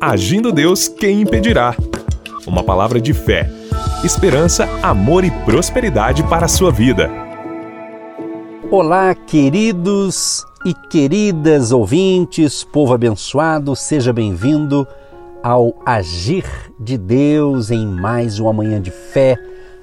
Agindo Deus, quem impedirá? Uma palavra de fé, esperança, amor e prosperidade para a sua vida. Olá, queridos e queridas ouvintes, povo abençoado, seja bem-vindo ao Agir de Deus em mais uma manhã de fé,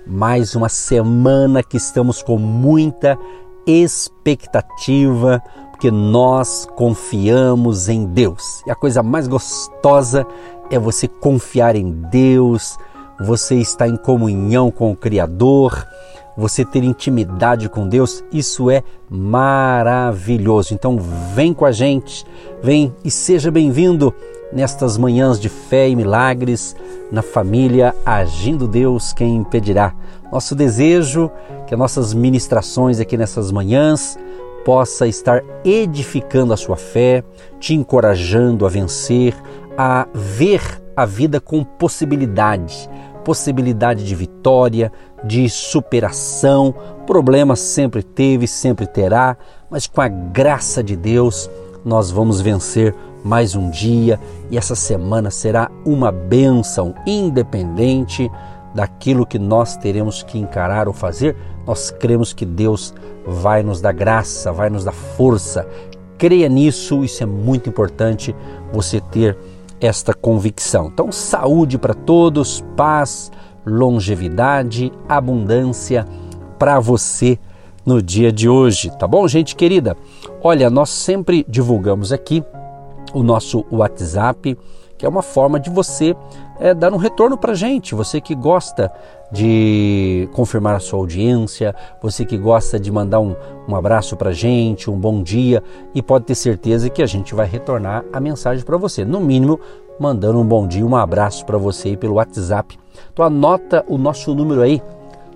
mais uma semana que estamos com muita expectativa, porque nós confiamos em Deus. E a coisa mais gostosa é você confiar em Deus, você estar em comunhão com o Criador, você ter intimidade com Deus, isso é maravilhoso. Então vem com a gente, vem e seja bem-vindo nestas manhãs de fé e milagres na família Agindo Deus, quem impedirá. Nosso desejo que as nossas ministrações aqui nessas manhãs possa estar edificando a sua fé, te encorajando a vencer, a ver a vida com possibilidade, possibilidade de vitória, de superação. Problemas sempre teve, sempre terá, mas com a graça de Deus nós vamos vencer mais um dia e essa semana será uma bênção independente daquilo que nós teremos que encarar ou fazer. Nós cremos que Deus vai nos dar graça, vai nos dar força. Creia nisso, isso é muito importante você ter esta convicção. Então, saúde para todos, paz, longevidade, abundância para você no dia de hoje, tá bom, gente querida? Olha, nós sempre divulgamos aqui o nosso WhatsApp, que é uma forma de você é, dar um retorno para gente. Você que gosta de confirmar a sua audiência, você que gosta de mandar um, um abraço para gente, um bom dia, e pode ter certeza que a gente vai retornar a mensagem para você. No mínimo, mandando um bom dia, um abraço para você aí pelo WhatsApp. Então anota o nosso número aí,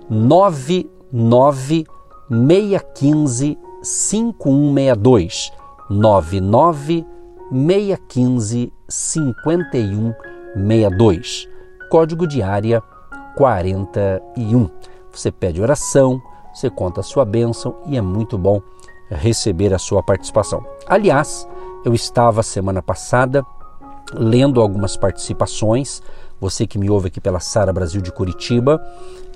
99615 5162 99 615 5162. Código de área 41. Você pede oração, você conta a sua bênção e é muito bom receber a sua participação. Aliás, eu estava semana passada lendo algumas participações, você que me ouve aqui pela Sara Brasil de Curitiba,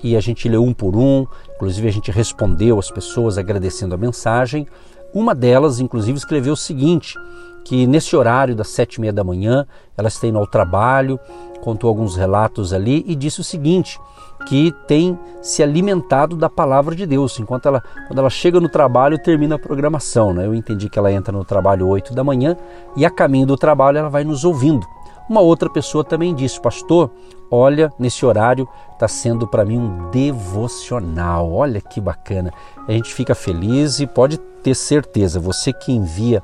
e a gente leu um por um, inclusive a gente respondeu as pessoas agradecendo a mensagem. Uma delas, inclusive, escreveu o seguinte: que nesse horário das sete e meia da manhã elas têm indo ao trabalho, contou alguns relatos ali e disse o seguinte, que tem se alimentado da palavra de Deus, enquanto ela, quando ela chega no trabalho, termina a programação. Né? Eu entendi que ela entra no trabalho 8 da manhã e a caminho do trabalho ela vai nos ouvindo. Uma outra pessoa também disse, pastor, olha, nesse horário está sendo para mim um devocional. Olha que bacana. A gente fica feliz e pode ter certeza, você que envia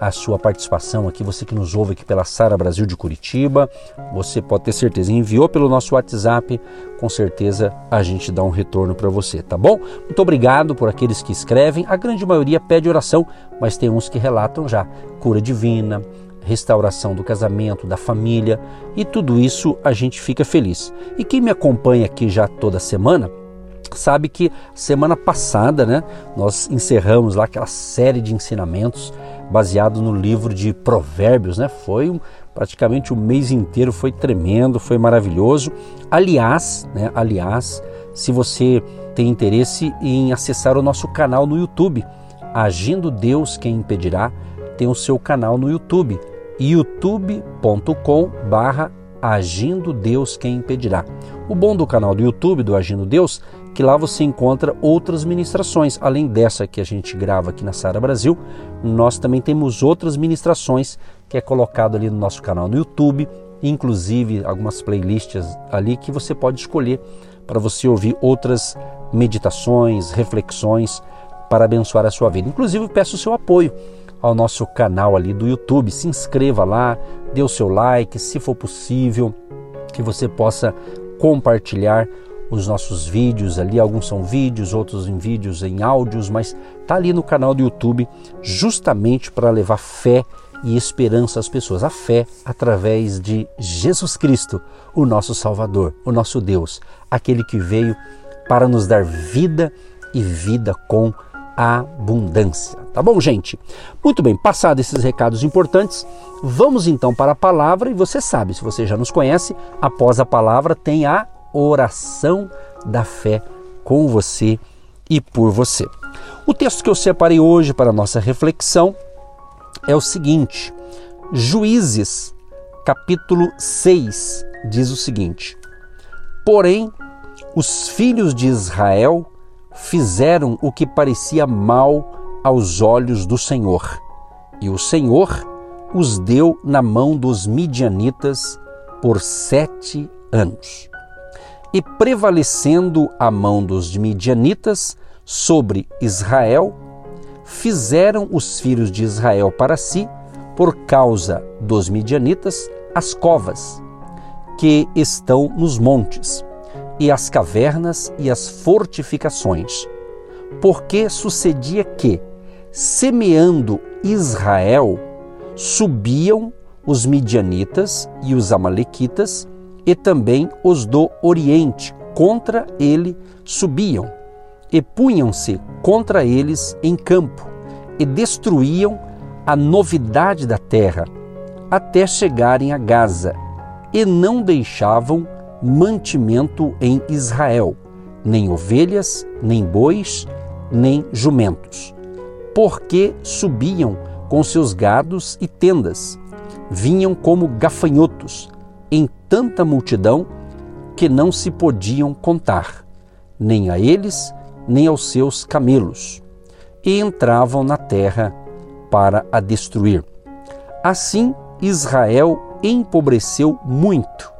a sua participação aqui, você que nos ouve aqui pela Sara Brasil de Curitiba, você pode ter certeza, enviou pelo nosso WhatsApp, com certeza a gente dá um retorno para você, tá bom? Muito obrigado por aqueles que escrevem, a grande maioria pede oração, mas tem uns que relatam já cura divina, restauração do casamento, da família e tudo isso a gente fica feliz. E quem me acompanha aqui já toda semana, sabe que semana passada, né, nós encerramos lá aquela série de ensinamentos baseado no livro de Provérbios, né? Foi um, praticamente o mês inteiro, foi tremendo, foi maravilhoso. Aliás, né? Aliás, se você tem interesse em acessar o nosso canal no YouTube, Agindo Deus Quem Impedirá, tem o seu canal no YouTube, youtube.com barra Agindo Deus Quem Impedirá. O bom do canal do YouTube do Agindo Deus que lá você encontra outras ministrações. Além dessa que a gente grava aqui na Sara Brasil, nós também temos outras ministrações que é colocado ali no nosso canal no YouTube, inclusive algumas playlists ali que você pode escolher para você ouvir outras meditações, reflexões para abençoar a sua vida. Inclusive peço o seu apoio ao nosso canal ali do YouTube. Se inscreva lá, dê o seu like, se for possível, que você possa compartilhar os nossos vídeos ali, alguns são vídeos, outros em vídeos em áudios, mas tá ali no canal do YouTube justamente para levar fé e esperança às pessoas. A fé através de Jesus Cristo, o nosso Salvador, o nosso Deus, aquele que veio para nos dar vida e vida com abundância. Tá bom, gente? Muito bem, passados esses recados importantes, vamos então para a palavra e você sabe, se você já nos conhece, após a palavra tem a oração da fé com você e por você. O texto que eu separei hoje para nossa reflexão é o seguinte: Juízes, capítulo 6, diz o seguinte: Porém, os filhos de Israel fizeram o que parecia mal aos olhos do Senhor, e o Senhor os deu na mão dos midianitas por sete anos. E prevalecendo a mão dos midianitas sobre Israel, fizeram os filhos de Israel para si, por causa dos midianitas, as covas que estão nos montes, e as cavernas e as fortificações. Porque sucedia que, semeando Israel, subiam os midianitas e os amalequitas e também os do Oriente contra ele subiam e punham-se contra eles em campo e destruíam a novidade da terra até chegarem a Gaza e não deixavam mantimento em Israel, nem ovelhas, nem bois, nem jumentos, porque subiam com seus gados e tendas, vinham como gafanhotos em tanta multidão que não se podiam contar, nem a eles, nem aos seus camelos, e entravam na terra para a destruir. Assim, Israel empobreceu muito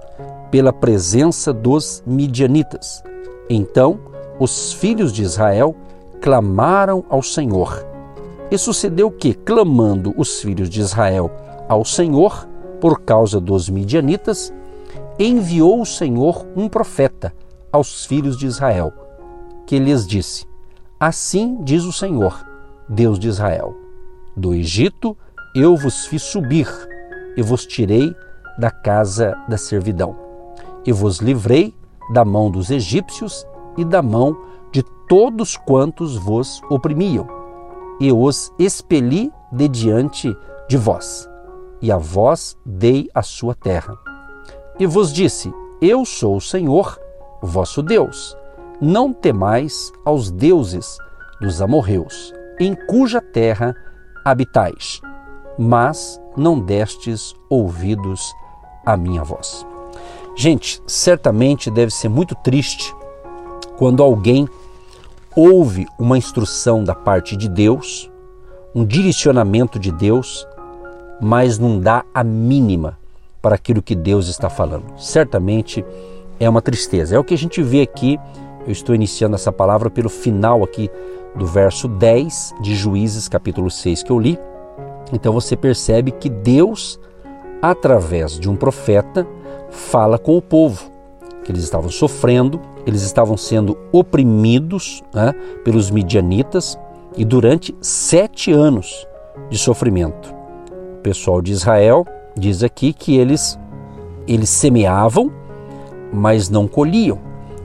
pela presença dos midianitas. Então, os filhos de Israel clamaram ao Senhor. E sucedeu que, clamando os filhos de Israel ao Senhor por causa dos midianitas, enviou o Senhor um profeta aos filhos de Israel, que lhes disse: Assim diz o Senhor, Deus de Israel: Do Egito eu vos fiz subir e vos tirei da casa da servidão. E vos livrei da mão dos egípcios e da mão de todos quantos vos oprimiam, e os expeli de diante de vós, e a vós dei a sua terra. E vos disse: Eu sou o Senhor, vosso Deus. Não temais aos deuses dos amorreus, em cuja terra habitais, mas não destes ouvidos à minha voz. Gente, certamente deve ser muito triste quando alguém ouve uma instrução da parte de Deus, um direcionamento de Deus, mas não dá a mínima para aquilo que Deus está falando. Certamente é uma tristeza. É o que a gente vê aqui. Eu estou iniciando essa palavra pelo final aqui do verso 10 de Juízes, capítulo 6, que eu li. Então você percebe que Deus, através de um profeta, fala com o povo, que eles estavam sofrendo, eles estavam sendo oprimidos né, pelos midianitas e durante sete anos de sofrimento. O pessoal de Israel diz aqui que eles, eles semeavam, mas não colhiam.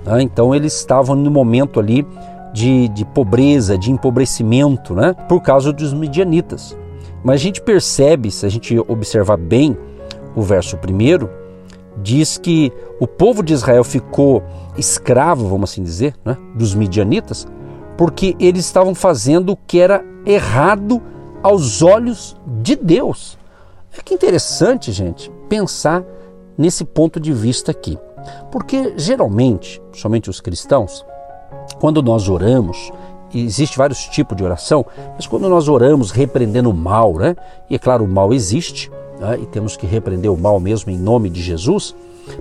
Né? Então eles estavam no momento ali de, de pobreza, de empobrecimento, né? por causa dos midianitas. Mas a gente percebe, se a gente observar bem o verso primeiro, diz que o povo de Israel ficou escravo, vamos assim dizer, né, dos midianitas, porque eles estavam fazendo o que era errado aos olhos de Deus. É que interessante, gente, pensar nesse ponto de vista aqui. Porque geralmente, somente os cristãos, quando nós oramos, existe vários tipos de oração, mas quando nós oramos repreendendo o mal, né? E é claro, o mal existe, né? e temos que repreender o mal mesmo em nome de Jesus,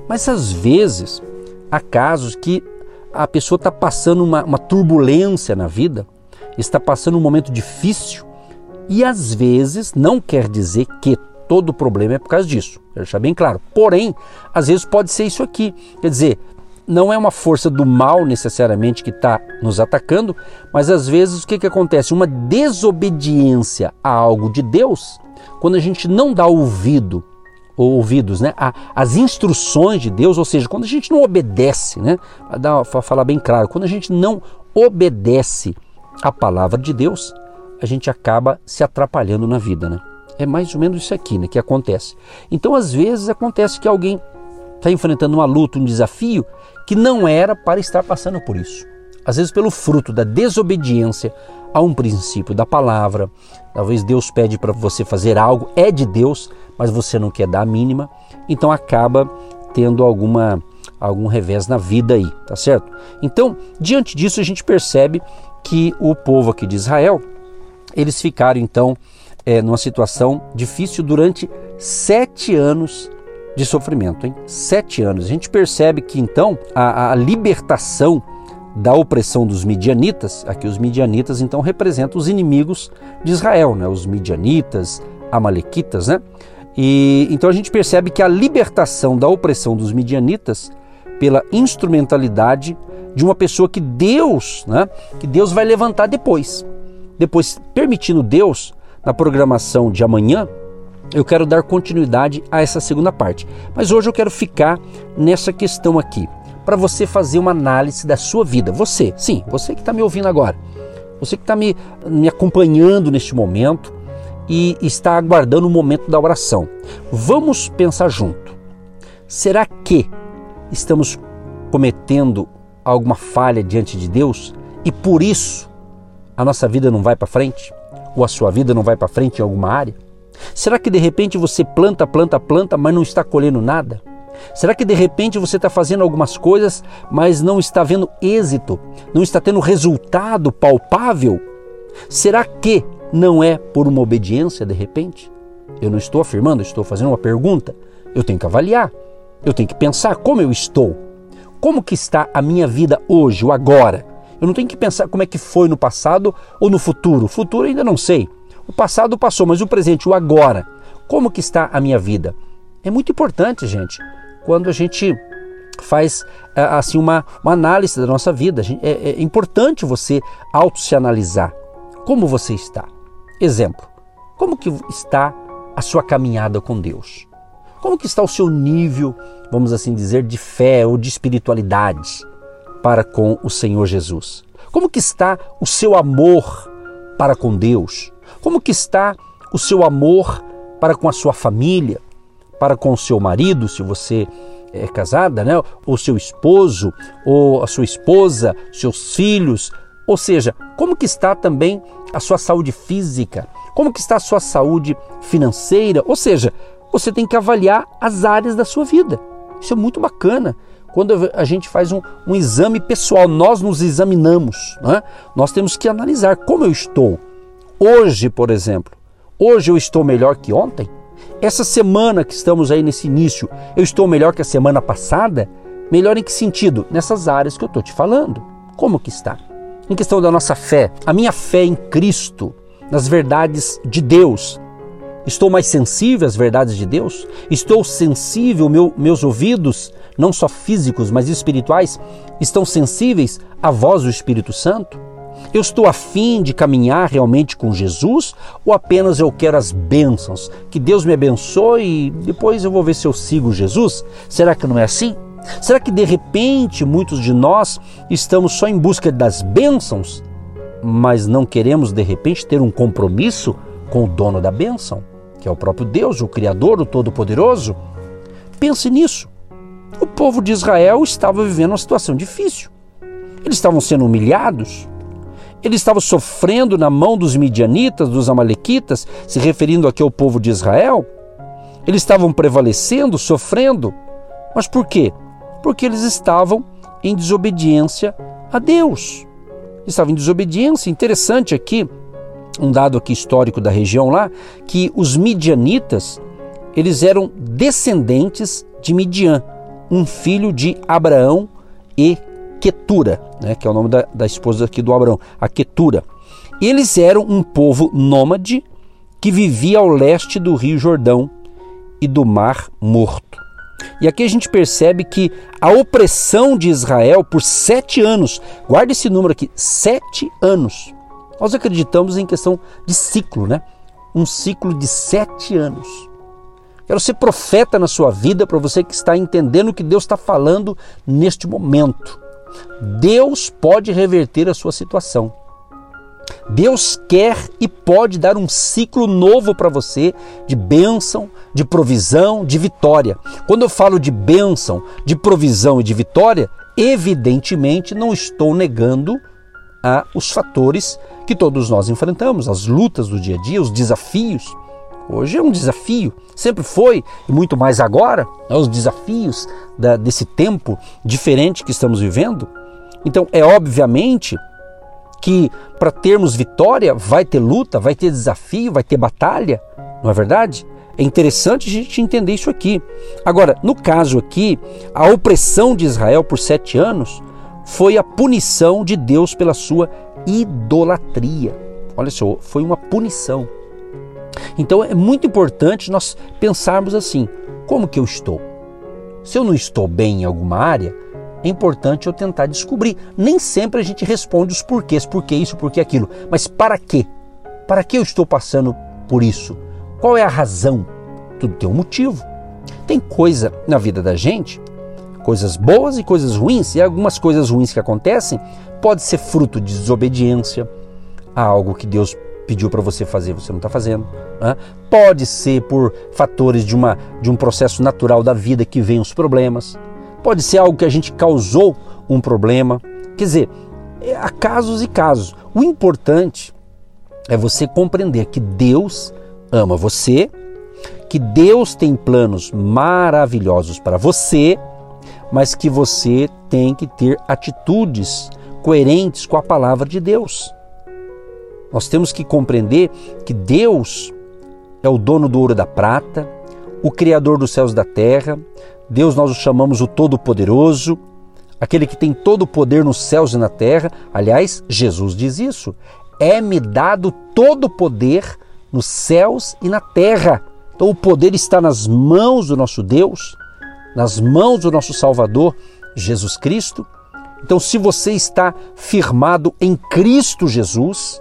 mas às vezes há casos que a pessoa está passando uma, uma turbulência na vida, está passando um momento difícil, e às vezes não quer dizer que todo problema é por causa disso, deixar bem claro. Porém, às vezes pode ser isso aqui, quer dizer, não é uma força do mal necessariamente que está nos atacando, mas às vezes o que, que acontece? Uma desobediência a algo de Deus, quando a gente não dá ouvido ou ouvidos, né, as instruções de Deus, ou seja, quando a gente não obedece, né, para falar bem claro, quando a gente não obedece a palavra de Deus, a gente acaba se atrapalhando na vida, né? É mais ou menos isso aqui né, que acontece. Então, às vezes, acontece que alguém está enfrentando uma luta, um desafio, que não era para estar passando por isso. Às vezes, pelo fruto da desobediência a um princípio da palavra, talvez Deus pede para você fazer algo, é de Deus, mas você não quer dar a mínima, então acaba tendo alguma algum revés na vida aí, tá certo? Então, diante disso, a gente percebe que o povo aqui de Israel, eles ficaram então é, numa situação difícil durante sete anos de sofrimento, hein? Sete anos. A gente percebe que então a, a libertação da opressão dos midianitas, aqui os midianitas então representam os inimigos de Israel, né? Os midianitas, amalequitas, né? E então a gente percebe que a libertação da opressão dos midianitas pela instrumentalidade de uma pessoa que Deus, né, que Deus vai levantar depois. Depois, permitindo Deus, na programação de amanhã, eu quero dar continuidade a essa segunda parte. Mas hoje eu quero ficar nessa questão aqui, para você fazer uma análise da sua vida. Você, sim, você que está me ouvindo agora, você que está me, me acompanhando neste momento e está aguardando o momento da oração. Vamos pensar junto. Será que estamos cometendo alguma falha diante de Deus e por isso a nossa vida não vai para frente? Ou a sua vida não vai para frente em alguma área? Será que de repente você planta, planta, planta, mas não está colhendo nada? Será que de repente você está fazendo algumas coisas, mas não está vendo êxito, não está tendo resultado palpável? Será que não é por uma obediência de repente? Eu não estou afirmando, estou fazendo uma pergunta. Eu tenho que avaliar. Eu tenho que pensar como eu estou. Como que está a minha vida hoje, o agora? Eu não tenho que pensar como é que foi no passado ou no futuro. Futuro ainda não sei. O passado passou, mas o presente, o agora. Como que está a minha vida? É muito importante, gente, quando a gente faz é, assim uma, uma análise da nossa vida. É, é importante você auto se analisar. Como você está? Exemplo. Como que está a sua caminhada com Deus? Como que está o seu nível, vamos assim dizer, de fé ou de espiritualidade para com o Senhor Jesus? Como que está o seu amor para com Deus? Como que está o seu amor para com a sua família, para com o seu marido, se você é casada, né? ou seu esposo, ou a sua esposa, seus filhos, ou seja, como que está também a sua saúde física? Como que está a sua saúde financeira? Ou seja, você tem que avaliar as áreas da sua vida. Isso é muito bacana. Quando a gente faz um, um exame pessoal, nós nos examinamos, né? nós temos que analisar como eu estou. Hoje, por exemplo, hoje eu estou melhor que ontem? Essa semana que estamos aí nesse início, eu estou melhor que a semana passada? Melhor em que sentido? Nessas áreas que eu estou te falando. Como que está? Em questão da nossa fé, a minha fé em Cristo, nas verdades de Deus, Estou mais sensível às verdades de Deus? Estou sensível, meu, meus ouvidos, não só físicos, mas espirituais, estão sensíveis à voz do Espírito Santo? Eu estou afim de caminhar realmente com Jesus ou apenas eu quero as bênçãos? Que Deus me abençoe e depois eu vou ver se eu sigo Jesus? Será que não é assim? Será que de repente muitos de nós estamos só em busca das bênçãos, mas não queremos de repente ter um compromisso com o dono da bênção? que é o próprio Deus, o Criador, o Todo-Poderoso. Pense nisso. O povo de Israel estava vivendo uma situação difícil. Eles estavam sendo humilhados, eles estavam sofrendo na mão dos midianitas, dos amalequitas, se referindo aqui ao povo de Israel. Eles estavam prevalecendo, sofrendo. Mas por quê? Porque eles estavam em desobediência a Deus. Estavam em desobediência. Interessante aqui um dado aqui histórico da região lá, que os midianitas, eles eram descendentes de Midian, um filho de Abraão e Quetura, né, que é o nome da, da esposa aqui do Abraão, a Quetura. Eles eram um povo nômade que vivia ao leste do Rio Jordão e do Mar Morto. E aqui a gente percebe que a opressão de Israel por sete anos, guarda esse número aqui, sete anos, nós acreditamos em questão de ciclo, né? Um ciclo de sete anos. Quero ser profeta na sua vida para você que está entendendo o que Deus está falando neste momento. Deus pode reverter a sua situação. Deus quer e pode dar um ciclo novo para você de bênção, de provisão, de vitória. Quando eu falo de bênção, de provisão e de vitória, evidentemente não estou negando a os fatores que todos nós enfrentamos, as lutas do dia a dia, os desafios. Hoje é um desafio, sempre foi, e muito mais agora, né, os desafios da, desse tempo diferente que estamos vivendo. Então, é obviamente que para termos vitória vai ter luta, vai ter desafio, vai ter batalha, não é verdade? É interessante a gente entender isso aqui. Agora, no caso aqui, a opressão de Israel por sete anos foi a punição de Deus pela sua idolatria. Olha só, foi uma punição. Então é muito importante nós pensarmos assim: como que eu estou? Se eu não estou bem em alguma área, é importante eu tentar descobrir. Nem sempre a gente responde os porquês, por que isso, por que aquilo, mas para quê? Para que eu estou passando por isso? Qual é a razão? Tudo tem um motivo. Tem coisa na vida da gente, coisas boas e coisas ruins, e algumas coisas ruins que acontecem pode ser fruto de desobediência a algo que Deus pediu para você fazer, você não está fazendo. Né? Pode ser por fatores de, uma, de um processo natural da vida que vem os problemas. Pode ser algo que a gente causou um problema. Quer dizer, é, há casos e casos. O importante é você compreender que Deus ama você, que Deus tem planos maravilhosos para você, mas que você tem que ter atitudes coerentes com a palavra de Deus. Nós temos que compreender que Deus é o dono do ouro e da prata, o Criador dos céus e da terra. Deus nós o chamamos o Todo-Poderoso, aquele que tem todo o poder nos céus e na terra. Aliás, Jesus diz isso: é-me dado todo o poder nos céus e na terra. Então o poder está nas mãos do nosso Deus, nas mãos do nosso Salvador, Jesus Cristo. Então, se você está firmado em Cristo Jesus,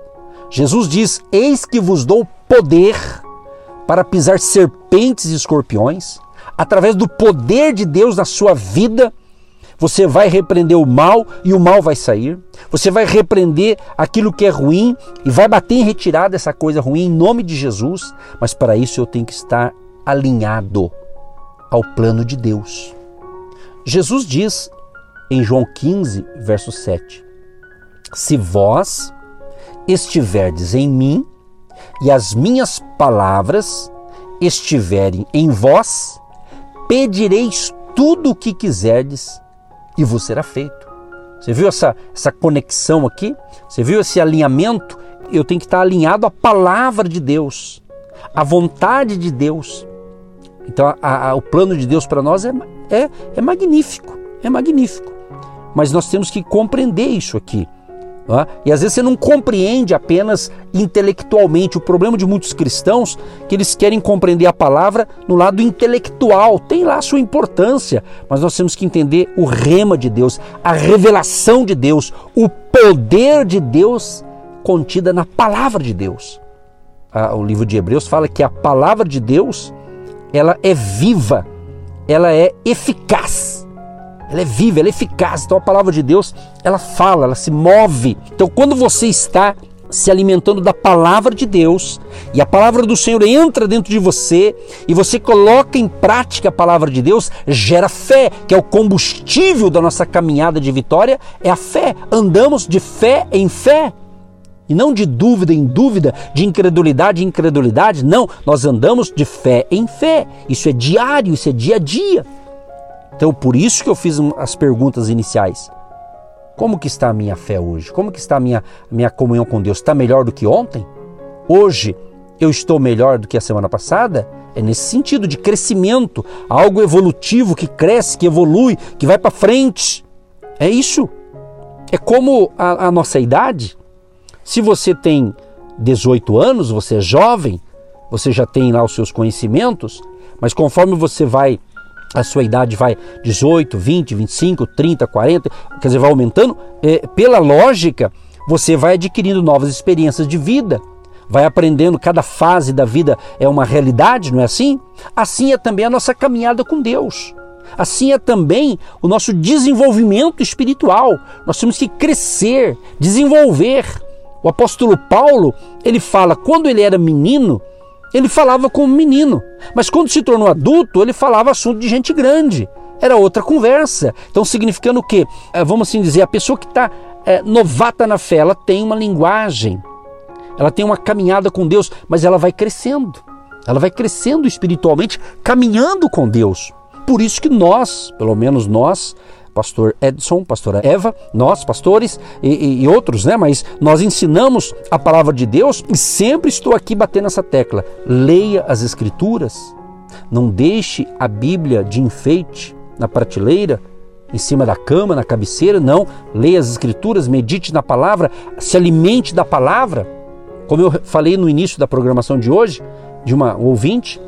Jesus diz: Eis que vos dou poder para pisar serpentes e escorpiões. Através do poder de Deus na sua vida, você vai repreender o mal e o mal vai sair. Você vai repreender aquilo que é ruim e vai bater em retirada essa coisa ruim em nome de Jesus. Mas para isso eu tenho que estar alinhado ao plano de Deus. Jesus diz em João 15, verso 7: Se vós estiverdes em mim e as minhas palavras estiverem em vós, pedireis tudo o que quiserdes e vos será feito. Você viu essa, essa conexão aqui? Você viu esse alinhamento? Eu tenho que estar alinhado à palavra de Deus, à vontade de Deus. Então, a, a, o plano de Deus para nós é, é, é magnífico, é magnífico. Mas nós temos que compreender isso aqui. E às vezes você não compreende apenas intelectualmente. O problema de muitos cristãos é que eles querem compreender a palavra no lado intelectual. Tem lá sua importância, mas nós temos que entender o rema de Deus, a revelação de Deus, o poder de Deus contida na palavra de Deus. o livro de Hebreus fala que a palavra de Deus ela é viva, ela é eficaz ela é viva, ela é eficaz. Então a palavra de Deus, ela fala, ela se move. Então quando você está se alimentando da palavra de Deus e a palavra do Senhor entra dentro de você e você coloca em prática a palavra de Deus, gera fé, que é o combustível da nossa caminhada de vitória, é a fé. Andamos de fé em fé. E não de dúvida em dúvida, de incredulidade em incredulidade, não, nós andamos de fé em fé. Isso é diário, isso é dia a dia. Então, por isso que eu fiz as perguntas iniciais. Como que está a minha fé hoje? Como que está a minha, minha comunhão com Deus? Está melhor do que ontem? Hoje eu estou melhor do que a semana passada? É nesse sentido de crescimento, algo evolutivo que cresce, que evolui, que vai para frente. É isso. É como a, a nossa idade. Se você tem 18 anos, você é jovem, você já tem lá os seus conhecimentos, mas conforme você vai a sua idade vai 18, 20, 25, 30, 40, quer dizer, vai aumentando, é, pela lógica, você vai adquirindo novas experiências de vida, vai aprendendo, cada fase da vida é uma realidade, não é assim? Assim é também a nossa caminhada com Deus. Assim é também o nosso desenvolvimento espiritual. Nós temos que crescer, desenvolver. O apóstolo Paulo, ele fala, quando ele era menino, ele falava como menino, mas quando se tornou adulto, ele falava assunto de gente grande. Era outra conversa. Então, significando o quê? É, vamos assim dizer, a pessoa que está é, novata na fé, ela tem uma linguagem, ela tem uma caminhada com Deus, mas ela vai crescendo. Ela vai crescendo espiritualmente, caminhando com Deus. Por isso que nós, pelo menos nós, pastor Edson, pastora Eva, nós, pastores e, e, outros, né? Mas nós ensinamos a palavra de Deus e sempre estou aqui batendo essa tecla. Leia as Escrituras, não deixe a Bíblia de enfeite na prateleira, em cima da cama, na cabeceira, não. Leia as Escrituras, medite na palavra, se alimente da palavra. Como eu falei no início da programação de hoje, de uma ouvinte,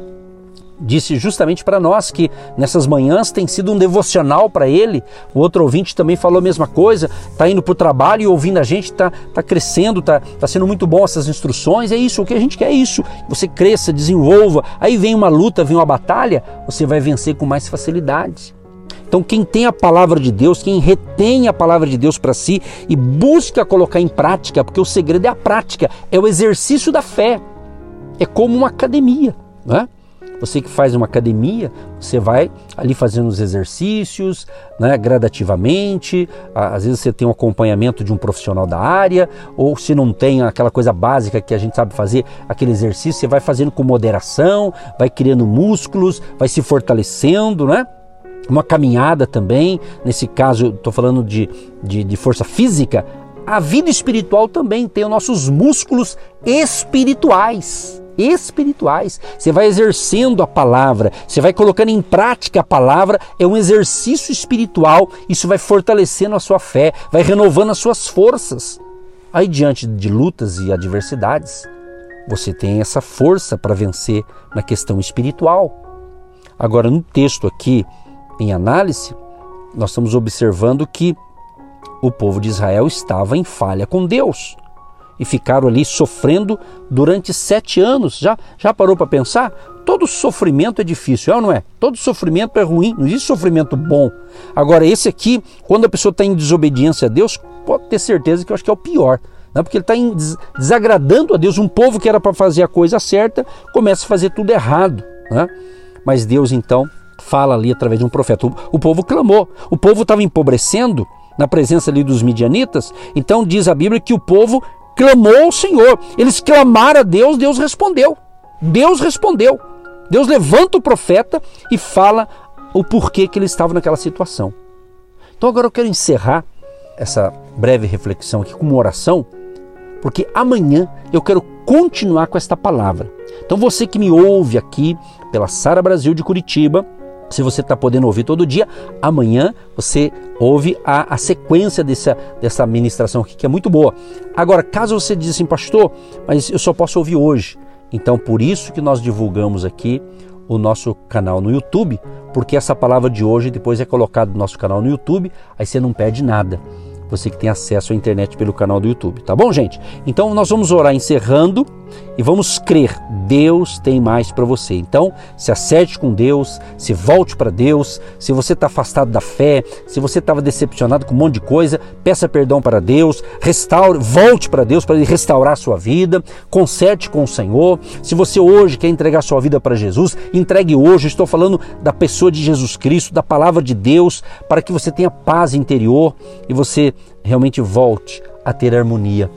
disse justamente para nós que nessas manhãs tem sido um devocional para ele. O outro ouvinte também falou a mesma coisa, está indo para o trabalho e ouvindo a gente, está tá crescendo, está tá sendo muito bom essas instruções. É isso, o que a gente quer é isso. Você cresça, desenvolva. Aí vem uma luta, vem uma batalha, você vai vencer com mais facilidade. Então, quem tem a palavra de Deus, quem retém a palavra de Deus para si e busca colocar em prática, porque o segredo é a prática, é o exercício da fé. É como uma academia, né? Você que faz uma academia, você vai ali fazendo os exercícios, né, gradativamente. Às vezes você tem um acompanhamento de um profissional da área, ou se não tem aquela coisa básica que a gente sabe fazer, aquele exercício, você vai fazendo com moderação, vai criando músculos, vai se fortalecendo, né? Uma caminhada também, nesse caso, estou falando de, de, de força física, a vida espiritual também tem os nossos músculos espirituais espirituais. Você vai exercendo a palavra, você vai colocando em prática a palavra, é um exercício espiritual. Isso vai fortalecendo a sua fé, vai renovando as suas forças. Aí, diante de lutas e adversidades, você tem essa força para vencer na questão espiritual. Agora, no texto aqui em análise, nós estamos observando que o povo de Israel estava em falha com Deus e ficaram ali sofrendo durante sete anos. Já, já parou para pensar? Todo sofrimento é difícil, é ou não é? Todo sofrimento é ruim, não existe sofrimento bom. Agora, esse aqui, quando a pessoa está em desobediência a Deus, pode ter certeza que eu acho que é o pior. Né? Porque ele está desagradando a Deus. Um povo que era para fazer a coisa certa começa a fazer tudo errado. Né? Mas Deus então fala ali através de um profeta. O, o povo clamou, o povo estava empobrecendo na presença ali dos midianitas. Então diz a Bíblia que o povo clamou ao Senhor. Eles clamaram a Deus, Deus respondeu. Deus respondeu. Deus levanta o profeta e fala o porquê que ele estava naquela situação. Então agora eu quero encerrar essa breve reflexão aqui com uma oração, porque amanhã eu quero continuar com esta palavra. Então você que me ouve aqui pela Sara Brasil de Curitiba, se você está podendo ouvir todo dia, amanhã você ouve a, a sequência dessa, dessa ministração aqui, que é muito boa. Agora, caso você diz assim, pastor, mas eu só posso ouvir hoje. Então, por isso que nós divulgamos aqui o nosso canal no YouTube, porque essa palavra de hoje depois é colocada no nosso canal no YouTube, aí você não perde nada você que tem acesso à internet pelo canal do YouTube, tá bom, gente? Então nós vamos orar encerrando e vamos crer, Deus tem mais para você. Então, se acerte com Deus, se volte para Deus. Se você está afastado da fé, se você estava decepcionado com um monte de coisa, peça perdão para Deus, restaure, volte para Deus para Ele restaurar a sua vida, conserte com o Senhor. Se você hoje quer entregar sua vida para Jesus, entregue hoje. Estou falando da pessoa de Jesus Cristo, da palavra de Deus, para que você tenha paz interior e você realmente volte a ter harmonia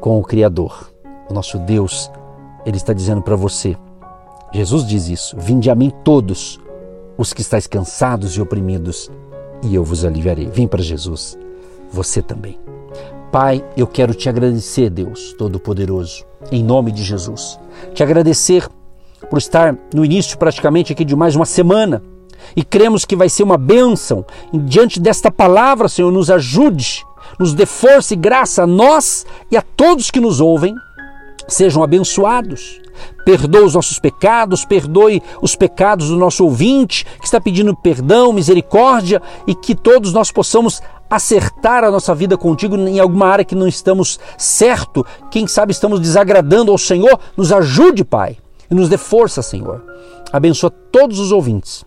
com o Criador. O nosso Deus, Ele está dizendo para você, Jesus diz isso: Vinde a mim todos os que estáis cansados e oprimidos, e eu vos aliviarei. Vem para Jesus, você também. Pai, eu quero te agradecer, Deus Todo-Poderoso, em nome de Jesus. Te agradecer por estar no início praticamente aqui de mais uma semana e cremos que vai ser uma bênção. E diante desta palavra, Senhor, nos ajude, nos dê força e graça a nós e a todos que nos ouvem. Sejam abençoados. Perdoe os nossos pecados, perdoe os pecados do nosso ouvinte que está pedindo perdão, misericórdia e que todos nós possamos acertar a nossa vida contigo em alguma área que não estamos certo, quem sabe estamos desagradando ao Senhor, nos ajude, Pai, e nos dê força, Senhor. Abençoa todos os ouvintes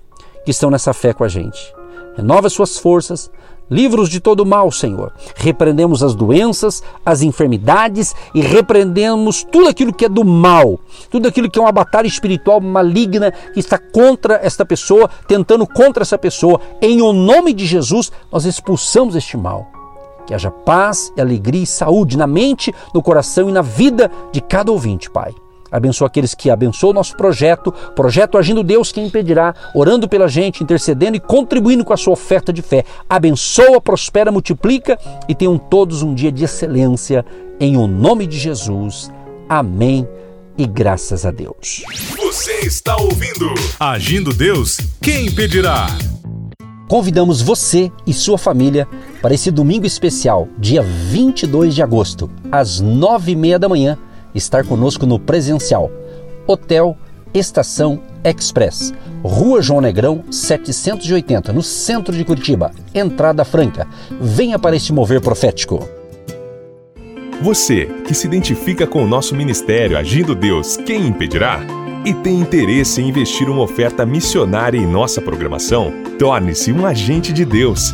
que estão nessa fé com a gente. renova suas forças, livros de todo mal, Senhor. Repreendemos as doenças, as enfermidades e repreendemos tudo aquilo que é do mal, tudo aquilo que é uma batalha espiritual maligna que está contra esta pessoa, tentando contra essa pessoa. Em o nome de Jesus, nós expulsamos este mal. Que haja paz, alegria e saúde na mente, no coração e na vida de cada ouvinte, Pai. Abençoa aqueles que abençoam o nosso projeto, projeto Agindo Deus, quem impedirá, orando pela gente, intercedendo e contribuindo com a sua oferta de fé. Abençoa, prospera, multiplica e tenham todos um dia de excelência, em o nome de Jesus. Amém e graças a Deus. Você está ouvindo Agindo Deus, quem impedirá? Convidamos você e sua família para esse domingo especial, dia 22 de agosto, às nove e meia da manhã estar conosco no presencial. Hotel Estação Express, Rua João Negrão, 780, no centro de Curitiba. Entrada franca. Venha para este mover profético. Você que se identifica com o nosso ministério Agindo Deus, quem impedirá? E tem interesse em investir uma oferta missionária em nossa programação? Torne-se um agente de Deus